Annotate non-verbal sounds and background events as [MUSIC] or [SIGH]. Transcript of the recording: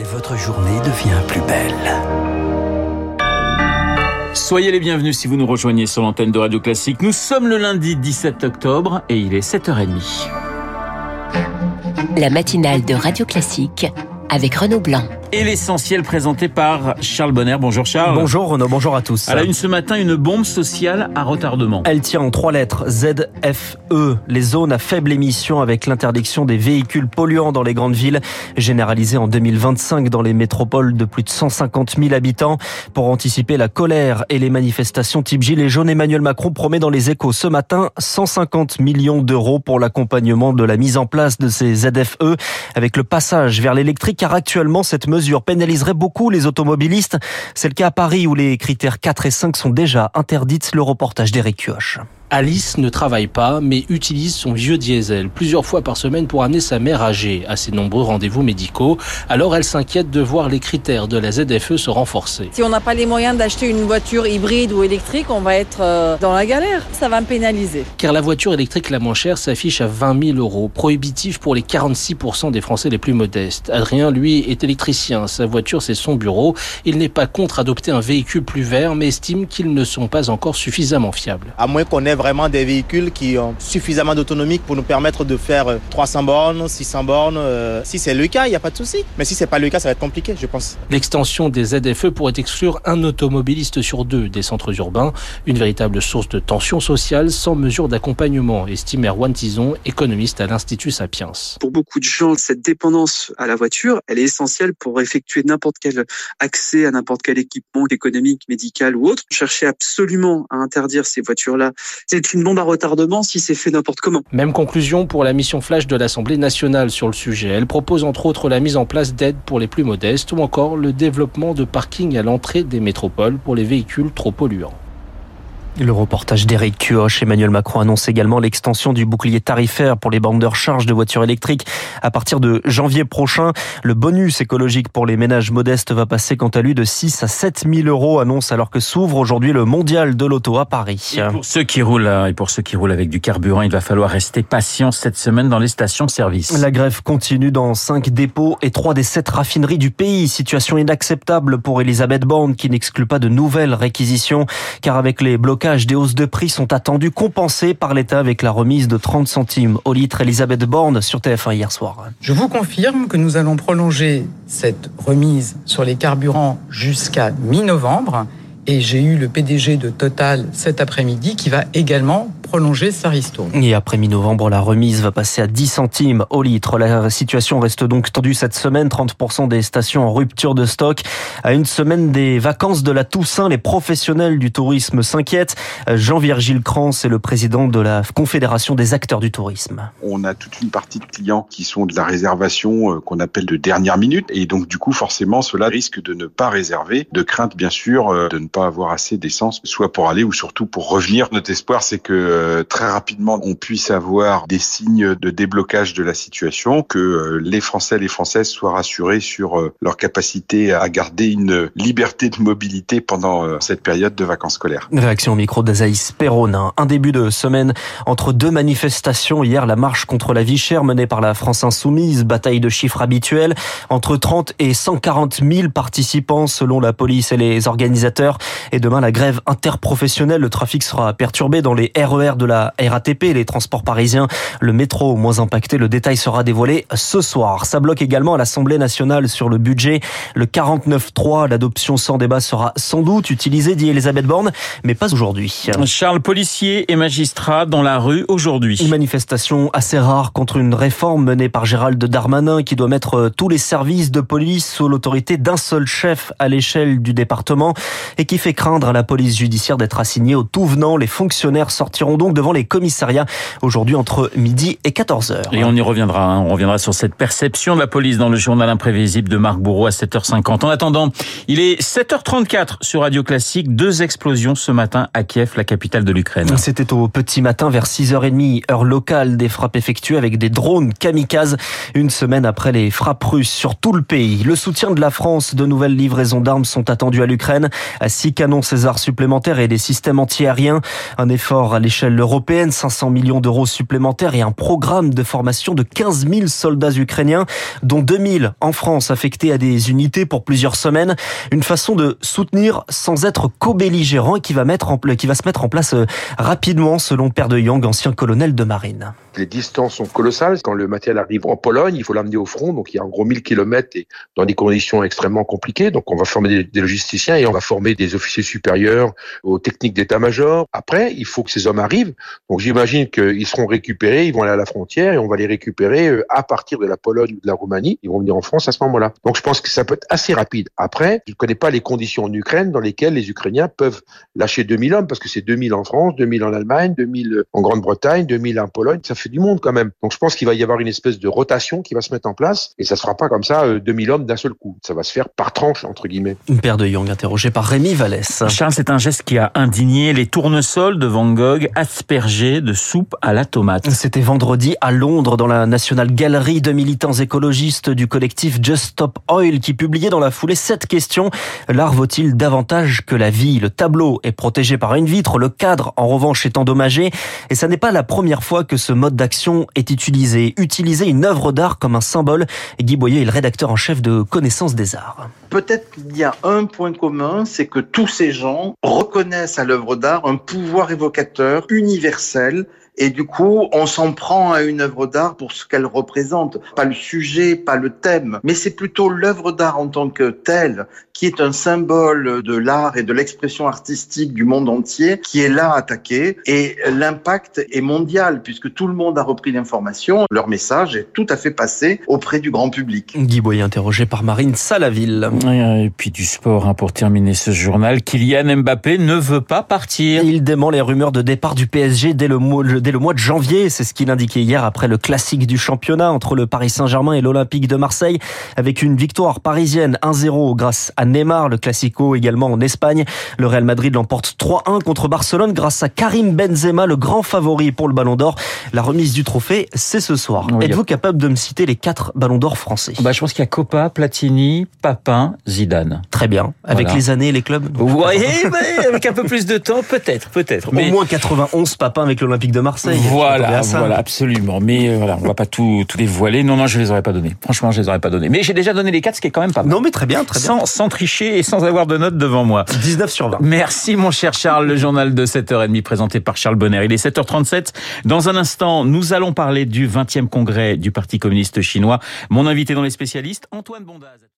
Et votre journée devient plus belle. Soyez les bienvenus si vous nous rejoignez sur l'antenne de Radio Classique. Nous sommes le lundi 17 octobre et il est 7h30. La matinale de Radio Classique avec Renaud Blanc. Et l'essentiel présenté par Charles Bonner. Bonjour Charles. Bonjour Renaud, bonjour à tous. À la une ce matin, une bombe sociale à retardement. Elle tient en trois lettres ZFE, les zones à faible émission avec l'interdiction des véhicules polluants dans les grandes villes, généralisée en 2025 dans les métropoles de plus de 150 000 habitants. Pour anticiper la colère et les manifestations type Gilets jaunes, Emmanuel Macron promet dans les échos ce matin 150 millions d'euros pour l'accompagnement de la mise en place de ces ZFE avec le passage vers l'électrique car actuellement cette mesure pénaliserait beaucoup les automobilistes. C'est le cas à Paris où les critères 4 et 5 sont déjà interdites. Le reportage d'Éric Kioche. Alice ne travaille pas, mais utilise son vieux diesel plusieurs fois par semaine pour amener sa mère âgée à ses nombreux rendez-vous médicaux. Alors elle s'inquiète de voir les critères de la ZFE se renforcer. Si on n'a pas les moyens d'acheter une voiture hybride ou électrique, on va être euh, dans la galère. Ça va me pénaliser. Car la voiture électrique la moins chère s'affiche à 20 000 euros, prohibitif pour les 46% des Français les plus modestes. Adrien, lui, est électricien. Sa voiture, c'est son bureau. Il n'est pas contre adopter un véhicule plus vert, mais estime qu'ils ne sont pas encore suffisamment fiables. À moins qu'on ait vraiment des véhicules qui ont suffisamment d'autonomie pour nous permettre de faire 300 bornes, 600 bornes. Euh, si c'est le cas, il n'y a pas de souci. Mais si c'est pas le cas, ça va être compliqué, je pense. L'extension des ZFE pourrait exclure un automobiliste sur deux des centres urbains, une véritable source de tension sociale sans mesure d'accompagnement, estime Erwan Tison, économiste à l'Institut Sapiens. Pour beaucoup de gens, cette dépendance à la voiture, elle est essentielle pour effectuer n'importe quel accès à n'importe quel équipement économique, médical ou autre. Chercher absolument à interdire ces voitures-là, c'est une bombe à retardement si c'est fait n'importe comment. Même conclusion pour la mission flash de l'Assemblée nationale sur le sujet. Elle propose entre autres la mise en place d'aides pour les plus modestes ou encore le développement de parkings à l'entrée des métropoles pour les véhicules trop polluants. Le reportage d'Éric Cuoche. Emmanuel Macron annonce également l'extension du bouclier tarifaire pour les bandes de recharge de voitures électriques à partir de janvier prochain. Le bonus écologique pour les ménages modestes va passer quant à lui de 6 à 7 000 euros, annonce alors que s'ouvre aujourd'hui le mondial de l'auto à Paris. Et pour ceux qui roulent et pour ceux qui roulent avec du carburant, il va falloir rester patient cette semaine dans les stations-service. La grève continue dans 5 dépôts et 3 des 7 raffineries du pays. Situation inacceptable pour Elisabeth Borne qui n'exclut pas de nouvelles réquisitions car avec les blocages des hausses de prix sont attendues compensées par l'État avec la remise de 30 centimes au litre. Elisabeth Borne sur TF1 hier soir. Je vous confirme que nous allons prolonger cette remise sur les carburants jusqu'à mi-novembre. Et j'ai eu le PDG de Total cet après-midi qui va également prolonger sa ristourne. Et après mi-novembre, la remise va passer à 10 centimes au litre. La situation reste donc tendue cette semaine. 30% des stations en rupture de stock. À une semaine des vacances de la Toussaint, les professionnels du tourisme s'inquiètent. Jean-Virgile Crans est le président de la Confédération des acteurs du tourisme. On a toute une partie de clients qui sont de la réservation euh, qu'on appelle de dernière minute. Et donc, du coup, forcément, cela risque de ne pas réserver, de crainte, bien sûr, euh, de ne pas avoir assez d'essence, soit pour aller ou surtout pour revenir. Notre espoir, c'est que euh, très rapidement, on puisse avoir des signes de déblocage de la situation, que euh, les Français et les Françaises soient rassurés sur euh, leur capacité à garder une liberté de mobilité pendant cette période de vacances scolaires. Réaction au micro d'Azaïs Perronin. Un début de semaine entre deux manifestations. Hier, la marche contre la vie chère menée par la France Insoumise, bataille de chiffres habituels. Entre 30 et 140 000 participants selon la police et les organisateurs. Et demain, la grève interprofessionnelle. Le trafic sera perturbé dans les RER de la RATP, les transports parisiens, le métro moins impacté. Le détail sera dévoilé ce soir. Ça bloque également à l'Assemblée nationale sur le budget. Le 49.3, l'adoption sans débat sera sans doute utilisée, dit Elisabeth Borne, mais pas aujourd'hui. Charles, policier et magistrat dans la rue aujourd'hui. Une manifestation assez rare contre une réforme menée par Gérald Darmanin qui doit mettre tous les services de police sous l'autorité d'un seul chef à l'échelle du département et qui fait craindre à la police judiciaire d'être assignée au tout venant. Les fonctionnaires sortiront donc devant les commissariats aujourd'hui entre midi et 14h. Et on y reviendra, hein. on reviendra sur cette perception de la police dans le journal imprévisible de Marc Bourreau à 7h50. En attendant, il est 7h34 sur Radio Classique, deux explosions ce matin à Kiev, la capitale de l'Ukraine. C'était au petit matin vers 6h30 heure locale des frappes effectuées avec des drones kamikazes une semaine après les frappes russes sur tout le pays. Le soutien de la France, de nouvelles livraisons d'armes sont attendues à l'Ukraine, six canons César supplémentaires et des systèmes antiaériens, un effort à l'échelle européenne, 500 millions d'euros supplémentaires et un programme de formation de 15 000 soldats ukrainiens, dont 2000 en France affectés à des unités pour plusieurs semaines. Une façon de soutenir sans être co-belligérant qui va se mettre en place euh, rapidement, selon Père de Young, ancien colonel de marine. Les distances sont colossales. Quand le matériel arrive en Pologne, il faut l'amener au front. Donc, il y a en gros 1000 km et dans des conditions extrêmement compliquées. Donc, on va former des, logisticiens et on va former des officiers supérieurs aux techniques d'état-major. Après, il faut que ces hommes arrivent. Donc, j'imagine qu'ils seront récupérés. Ils vont aller à la frontière et on va les récupérer euh, à partir de la Pologne ou de la Roumanie. Ils vont venir en France à ce moment-là. Donc, je pense que ça peut être assez rapide. Après, je ne connais pas les conditions en Ukraine dans lesquelles les Ukrainiens peuvent lâcher 2000 hommes parce que c'est 2000 en France, 2000 en Allemagne, 2000 en Grande-Bretagne, 2000 en Pologne. Fait du monde quand même. Donc je pense qu'il va y avoir une espèce de rotation qui va se mettre en place et ça se fera pas comme ça 2000 euh, hommes d'un seul coup. Ça va se faire par tranche entre guillemets. Une paire de Young interrogé par Rémi Vallès. Charles, c'est un geste qui a indigné les tournesols de Van Gogh aspergés de soupe à la tomate. C'était vendredi à Londres dans la National Gallery de militants écologistes du collectif Just Stop Oil qui publiait dans la foulée cette question. L'art vaut-il davantage que la vie? Le tableau est protégé par une vitre, le cadre en revanche est endommagé et ça n'est pas la première fois que ce mode d'action est utilisée. Utiliser une œuvre d'art comme un symbole. Guy Boyer est le rédacteur en chef de Connaissance des Arts. Peut-être qu'il y a un point commun, c'est que tous ces gens reconnaissent à l'œuvre d'art un pouvoir évocateur universel et du coup, on s'en prend à une œuvre d'art pour ce qu'elle représente. Pas le sujet, pas le thème, mais c'est plutôt l'œuvre d'art en tant que telle qui est un symbole de l'art et de l'expression artistique du monde entier qui est là attaqué. Et l'impact est mondial puisque tout le monde a repris l'information. Leur message est tout à fait passé auprès du grand public. Guy Boyer interrogé par Marine Salaville. Et puis du sport hein, pour terminer ce journal. Kylian Mbappé ne veut pas partir. Il dément les rumeurs de départ du PSG dès le mois, dès le mois de janvier. C'est ce qu'il indiquait hier après le classique du championnat entre le Paris Saint-Germain et l'Olympique de Marseille avec une victoire parisienne 1-0 grâce à Neymar, le Classico également en Espagne. Le Real Madrid l'emporte 3-1 contre Barcelone grâce à Karim Benzema, le grand favori pour le Ballon d'Or. La remise du trophée, c'est ce soir. Êtes-vous capable de me citer les quatre Ballons d'Or français? Bah, Je pense qu'il y a Copa, Platini, Papin, Zidane. Très bien. Avec les années et les clubs Vous voyez, [LAUGHS] avec un peu plus de temps, peut-être, peut-être. Mais... Au moins 91 Papin avec l'Olympique de Marseille. Voilà, voilà, absolument. Mais euh, voilà, on va pas tout, tout dévoiler. Non, non, je les aurais pas donnés. Franchement, je les aurais pas donnés. Mais j'ai déjà donné les quatre, ce qui est quand même pas mal. Non, mais très bien, très bien. Sans, sans et sans avoir de notes devant moi. 19 sur 20. Merci, mon cher Charles. Le journal de 7h30 présenté par Charles Bonner. Il est 7h37. Dans un instant, nous allons parler du 20e congrès du Parti communiste chinois. Mon invité dans les spécialistes, Antoine Bondaz.